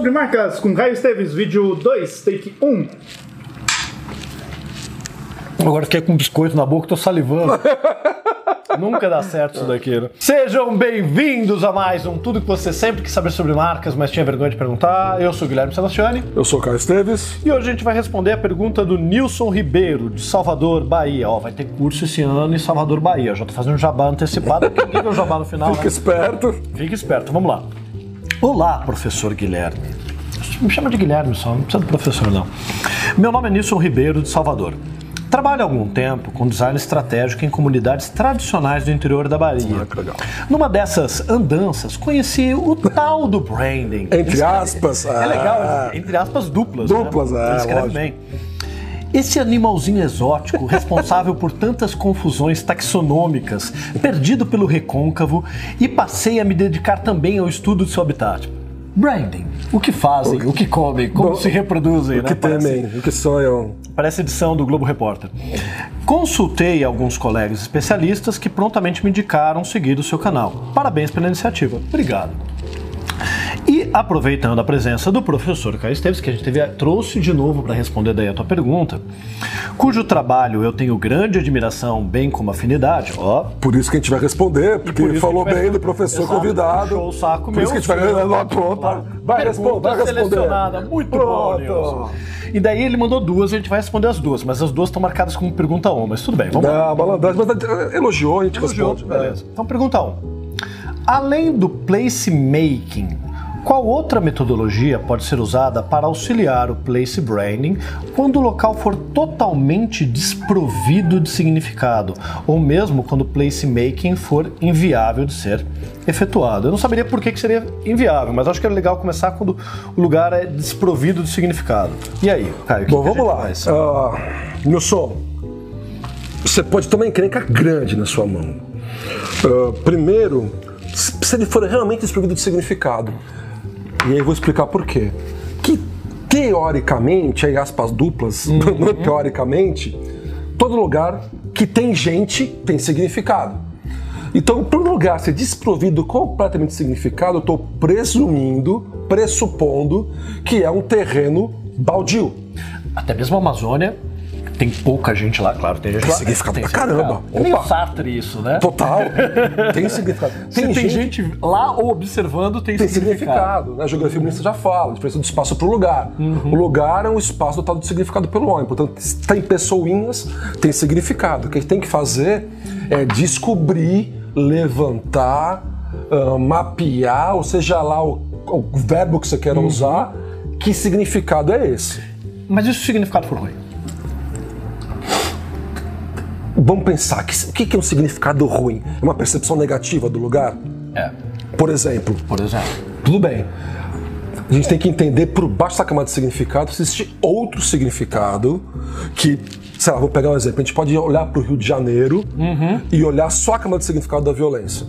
sobre marcas com Caio Esteves, vídeo 2, take 1. Agora fiquei com um biscoito na boca, tô salivando. Nunca dá certo isso daqui. Né? Sejam bem-vindos a mais um Tudo que você sempre quis saber sobre marcas, mas tinha vergonha de perguntar. Eu sou o Guilherme Sebastiani. Eu sou o Caio Esteves. E hoje a gente vai responder a pergunta do Nilson Ribeiro, de Salvador, Bahia. Ó, vai ter curso esse ano em Salvador, Bahia. Eu já tô fazendo um jabá antecipado, porque ninguém vê o jabá no final. Fica né? esperto. Fica esperto, vamos lá. Olá, professor Guilherme. Me chama de Guilherme só, não precisa do professor não. Meu nome é Nilson Ribeiro, de Salvador. Trabalho há algum tempo com design estratégico em comunidades tradicionais do interior da Bahia. Ah, que legal. Numa dessas andanças, conheci o tal do branding. Entre aspas, É ah. legal, entre aspas duplas. Duplas, né? é, escreve lógico. bem. Esse animalzinho exótico, responsável por tantas confusões taxonômicas, perdido pelo recôncavo, e passei a me dedicar também ao estudo de seu habitat. Branding. O que fazem, o que comem, como Bom, se reproduzem, O né? que Parece- temem, o que sonham. Parece edição do Globo Repórter. Consultei alguns colegas especialistas que prontamente me indicaram seguir o seu canal. Parabéns pela iniciativa. Obrigado. Aproveitando a presença do professor Caio Esteves, que a gente teve, trouxe de novo para responder daí a tua pergunta, cujo trabalho eu tenho grande admiração, bem como afinidade, ó, Por isso que a gente vai responder, porque por falou bem vai- do professor Exato, convidado. puxou o saco Por meu, isso que a gente vai senhor. lá pronto. Vai, responder, vai responder. selecionada, muito bom, Nilson. E daí ele mandou duas, a gente vai responder as duas, mas as duas estão marcadas como pergunta 1, mas tudo bem, vamos lá. Não, malandragem, mas eh, elogiou, a gente Elogiou, responde. beleza. Então, pergunta 1. Além do placemaking, qual outra metodologia pode ser usada para auxiliar o place branding quando o local for totalmente desprovido de significado, ou mesmo quando o placemaking for inviável de ser efetuado? Eu não saberia por que que seria inviável, mas acho que é legal começar quando o lugar é desprovido de significado. E aí, Caio? o que Bom, vamos lá. faz? Ah, Nilson, você pode ter uma encrenca grande na sua mão. Ah, primeiro, se ele for realmente desprovido de significado. E aí eu vou explicar por quê. Que teoricamente, aí aspas duplas, teoricamente, todo lugar que tem gente tem significado. Então, para um lugar ser desprovido completamente de significado, eu estou presumindo, pressupondo que é um terreno baldio. Até mesmo a Amazônia, tem pouca gente lá, claro, tem gente lá. significado pra caramba. É meio Opa. Sartre isso, né? Total. Tem significado. Se tem, gente... lá ou observando, tem, tem significado. né? A geografia feminista já fala, a diferença do espaço para o lugar. Uhum. O lugar é um espaço dotado de significado pelo homem. Portanto, tem pessoinhas, tem significado. O que a gente tem que fazer é descobrir, levantar, ah, mapear, ou seja lá o, o verbo que você queira Uhum. usar, que significado é esse. Mas e o significado for ruim? Vamos pensar, que- o que que é um significado ruim? É uma percepção negativa do lugar? É, Por exemplo, por exemplo. Tudo bem. A gente tem que entender por baixo dessa camada de significado existe outro significado que, sei lá, vou pegar um exemplo. A gente pode olhar para o Rio de Janeiro e olhar só a camada de significado da violência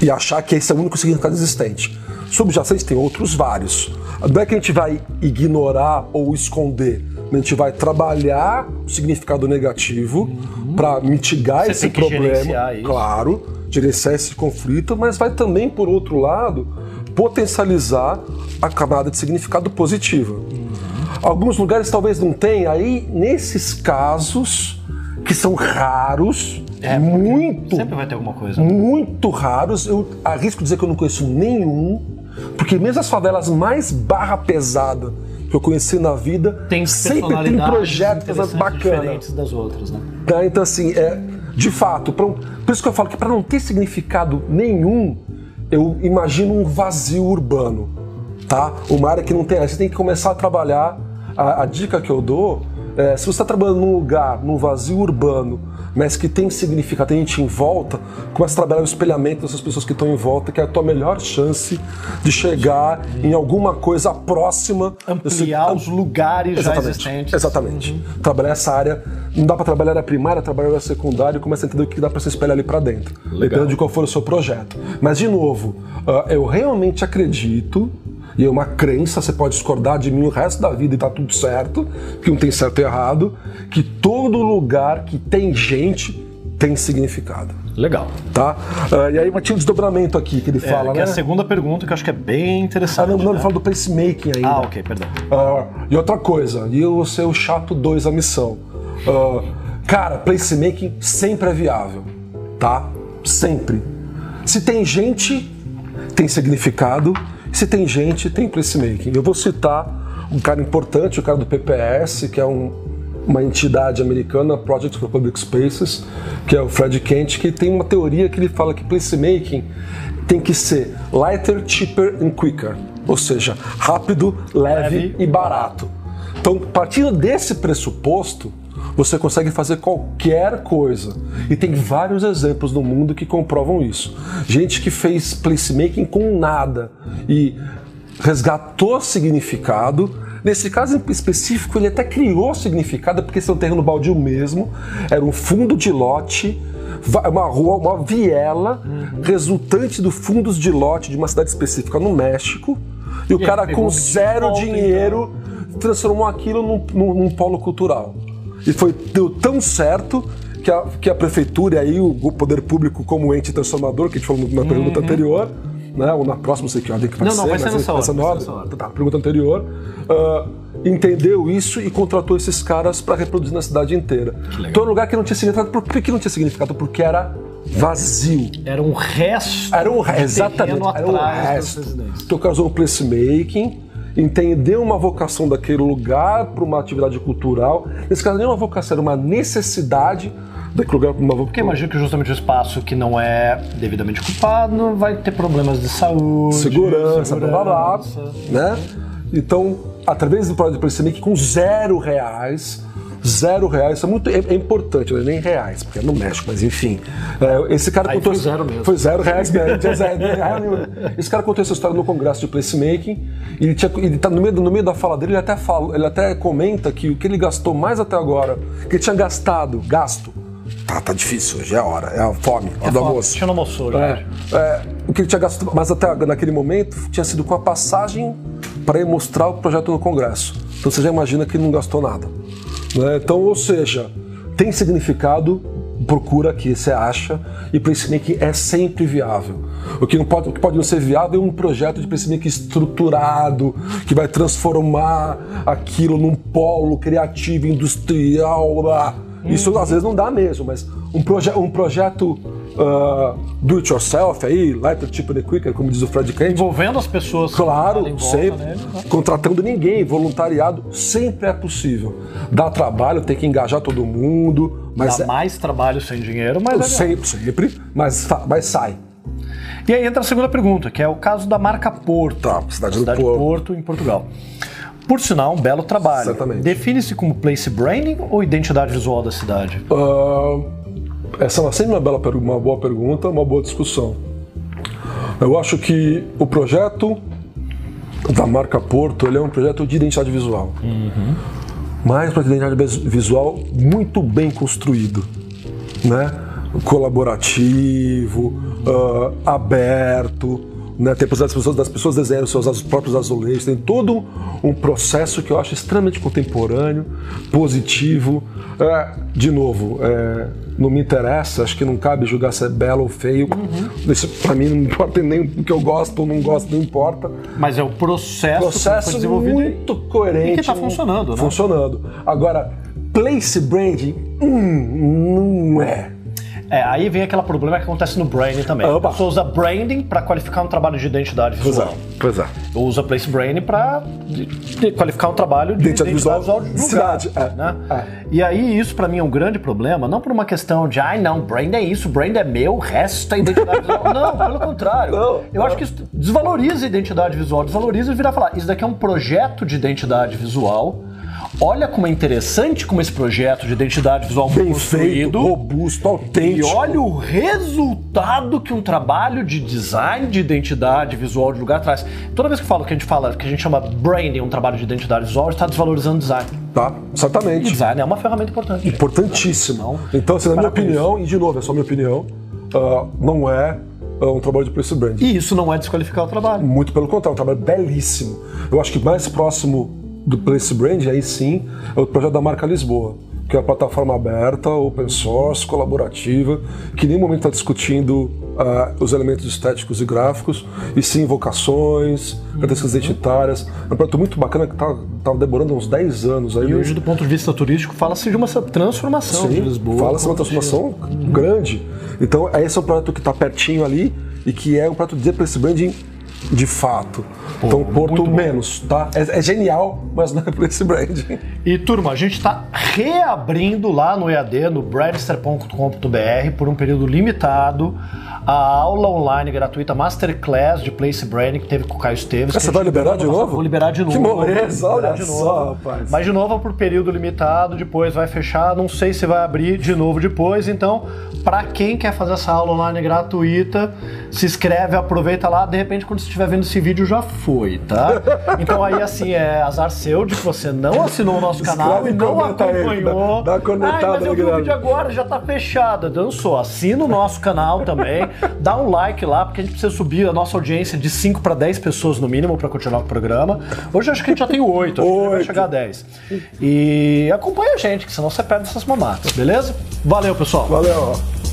e achar que esse é o único significado existente. Subjacente tem outros vários. Não é que a gente vai ignorar ou esconder, a gente vai trabalhar o significado negativo para mitigar Você esse problema. Claro, gerenciar esse conflito, mas vai também, por outro lado, potencializar a camada de significado positiva. Alguns lugares talvez não tenham, aí nesses casos, que são raros, É, muito, Sempre vai ter alguma coisa. muito raros, eu arrisco dizer que eu não conheço nenhum, porque mesmo as favelas mais barra pesada que eu conheci na vida, Tem sempre tem projetos bacanas. diferentes das outras, né? Tá? Então, assim, é, de fato, pra por isso que eu falo que para não ter significado nenhum, eu imagino um vazio urbano, tá? Uma área que não tem. Você tem que começar a trabalhar. A, a dica que eu dou é, se você está trabalhando num lugar, num vazio urbano, mas que tem significado, tem gente em volta, começa a trabalhar o espelhamento dessas pessoas que estão em volta, que é a tua melhor chance de chegar em alguma coisa próxima. desse- Ampliar os lugares já Exatamente. existentes. Uhum. Exatamente. Trabalhar essa área. Não dá para trabalhar a área primária, trabalhar a área secundária e começa a entender o que dá para se espelhar ali para dentro. Dependendo de qual for o seu projeto. Mas, de novo, ah, eu realmente acredito, e é uma crença, você pode discordar de mim o resto da vida e tá tudo certo, que não tem certo e errado, que todo lugar que tem gente tem significado. Legal. Tá? Ah, e aí mas tinha um desdobramento aqui que ele É, fala, que né? é a segunda pergunta que eu acho que é bem Ah, interessante. não, não, ele né? fala do placemaking ainda. Ah, ok, perdão. Ah, e outra coisa, e eu ser o chato 2 a missão. Ah, cara, placemaking sempre é viável, tá? Sempre. Se tem gente, tem significado. Se tem gente, tem placemaking. Eu vou citar um cara importante, o cara do PPS, que é um- uma entidade americana, Project for Public Spaces, que é o Fred Kent, que tem uma teoria que ele fala que placemaking tem que ser lighter, cheaper and quicker. Ou seja, rápido, leve, Leve. e barato. Então, partindo desse pressuposto, você consegue fazer qualquer coisa. E tem vários exemplos no mundo que comprovam isso. Gente que fez placemaking com nada e resgatou significado. Nesse caso em específico, ele até criou significado, porque esse é um terreno baldio mesmo, era um fundo de lote, uma rua, uma viela resultante do fundos de lote de uma cidade específica no México. E o E aí cara com zero volta, dinheiro transformou aquilo num, num- num polo cultural. E foi deu tão certo que a, que a prefeitura e aí o, o poder público como ente transformador, que a gente falou na pergunta anterior, né, ou na próxima, não sei que ordem que vai Uhum. Não, não, ser, vai ser mas nessa nessa ordem, vai ordem. ser nessa ordem. Tá, pergunta anterior. ah, entendeu isso e contratou esses caras para reproduzir na cidade inteira. legal. Então, um lugar que não tinha significado. Por que que não tinha significado? Porque era vazio. Era um resto. Era o de exatamente, era das resto. Então o cara usou o placemaking, entendeu uma vocação daquele lugar para uma atividade cultural. Nesse caso, nem uma vocação, era uma necessidade daquele lugar para uma Porque imagino que justamente o espaço que não é devidamente ocupado vai ter problemas de saúde, segurança, blá blá blá, né? Então, através do projeto de placemaking, com zero reais, zero reais, isso é muito é, é importante, não é nem reais, porque é no México, mas enfim. É, esse cara Aí contou foi zero mesmo. Foi zero reais nenhum. Esse cara contou essa história no congresso de placemaking. E ele, tinha, ele tá no meio, no meio da fala dele, ele até fala, ele até comenta que o que ele gastou mais até agora, que ele tinha gastado, gasto. Tá, tá difícil, hoje é a hora, é a fome, a hora do almoço. Tinha no almoço hoje. É, é, o que ele tinha gasto mais até naquele momento tinha sido com a passagem para ir mostrar o projeto no Congresso. Então você já imagina que ele não gastou nada. Né? Então, ou seja, tem significado, procura aqui, você acha, e placemaking é sempre viável. O que, não pode, o que pode não ser viável é um projeto de placemaking estruturado, que vai transformar aquilo num polo criativo, industrial. Isso às vezes não dá mesmo, mas um, proje um projeto uh, do it yourself aí, lighter, cheaper quicker, como diz o Fred Kent, Envolvendo as pessoas Claro, sempre. nele, né? Contratando ninguém, voluntariado, sempre é possível. Dá trabalho, tem que engajar todo mundo, mas Dá é, mais trabalho sem dinheiro, mas é sempre, sempre, mas, mas sai. E aí entra a segunda pergunta, que é o caso da marca Porto. Tá, cidade do cidade Porto. Porto, em Portugal. Por sinal, um belo trabalho. Define-se como place branding ou identidade visual da cidade? Ah, essa é sempre uma, bela, uma boa pergunta, uma boa discussão. Eu acho que o projeto da marca Porto ele é um projeto de identidade visual. Mas para identidade vis- visual muito bem construído. Né? Colaborativo, ah, aberto, né? tem a possibilidade das pessoas, das pessoas desenharem os seus az- próprios azulejos, tem todo um processo que eu acho extremamente contemporâneo, positivo. É, de novo, é, não me interessa, acho que não cabe julgar se é belo ou feio. Isso para mim não importa nem o que eu gosto ou não gosto, não importa. Mas é o processo, que Processo desenvolvido muito coerente. e que tá funcionando, né? Funcionando. Agora, place branding, hum, não é. É, aí vem aquele problema que acontece no branding também. Opa. A pessoa usa branding para qualificar um trabalho de identidade Pois é, visual. pois é. Ou usa place branding para qualificar um trabalho de Identidade identidade, visual visual de lugar, cidade, é, né? é. E aí isso para mim é um grande problema, não por uma questão de, ai não, brand é isso, brand é meu, o resto é identidade visual. Não, pelo contrário. Não, Eu não. acho que isso desvaloriza a identidade visual, desvaloriza e virar falar, isso daqui é um projeto de identidade visual. Olha como é interessante como esse projeto de identidade visual foi Bem feito, construído. robusto, E autêntico. olha o resultado que um trabalho de design de identidade visual de lugar traz. Toda vez que eu falo que a gente fala que a gente chama branding um trabalho de identidade visual, está desvalorizando design. Tá, E exatamente. design é uma ferramenta importante. Importantíssimo. Então, assim, na minha opinião, e de novo, é só minha opinião, ah, não é ah, um trabalho de place branding. E isso não é desqualificar o trabalho. Muito pelo contrário, é um trabalho belíssimo. Eu acho que mais próximo do Place Brand, aí sim, é o projeto da marca Lisboa. que é uma plataforma aberta, open source, colaborativa, que em nenhum momento está discutindo uh, os elementos estéticos e gráficos, e sim invocações, características identitárias. É um projeto muito bacana que está tá demorando uns 10 anos. Aí, E hoje, do ponto de vista turístico, fala-se de uma transformação de Lisboa. Fala-se uma transformação grande. Então, esse é um projeto que está pertinho ali e que é um projeto de Place Branding de fato. então, Porto menos, tá? É, é genial, mas não é Place Branding. E turma, a gente está reabrindo lá no EAD, no brandster.com.br, por um período limitado, a aula online gratuita Masterclass de Place Branding que teve com o Caio Esteves. A vai liberar de novo? Vou liberar de novo. Que moleza, olha de só, novo. rapaz. Mas de novo por período limitado, depois vai fechar, não sei se vai abrir de novo depois, então para quem quer fazer essa aula online gratuita, se inscreve, aproveita lá, de repente quando você estiver vendo esse vídeo já foi, tá? Então aí assim, é azar seu de que você não assinou o nosso canal Escreve e não comenta aí, acompanhou. dá- dá Ai, mas eu vi o vídeo agora, já tá fechado. Dançou, assina o nosso canal também, dá um like lá, porque a gente precisa subir a nossa audiência de 5 para 10 pessoas no mínimo para continuar o programa. Hoje eu acho que a gente já tem 8, acho que vai chegar a 10. E acompanha a gente, que senão você perde essas mamatas, beleza? Valeu, pessoal. Valeu, ó.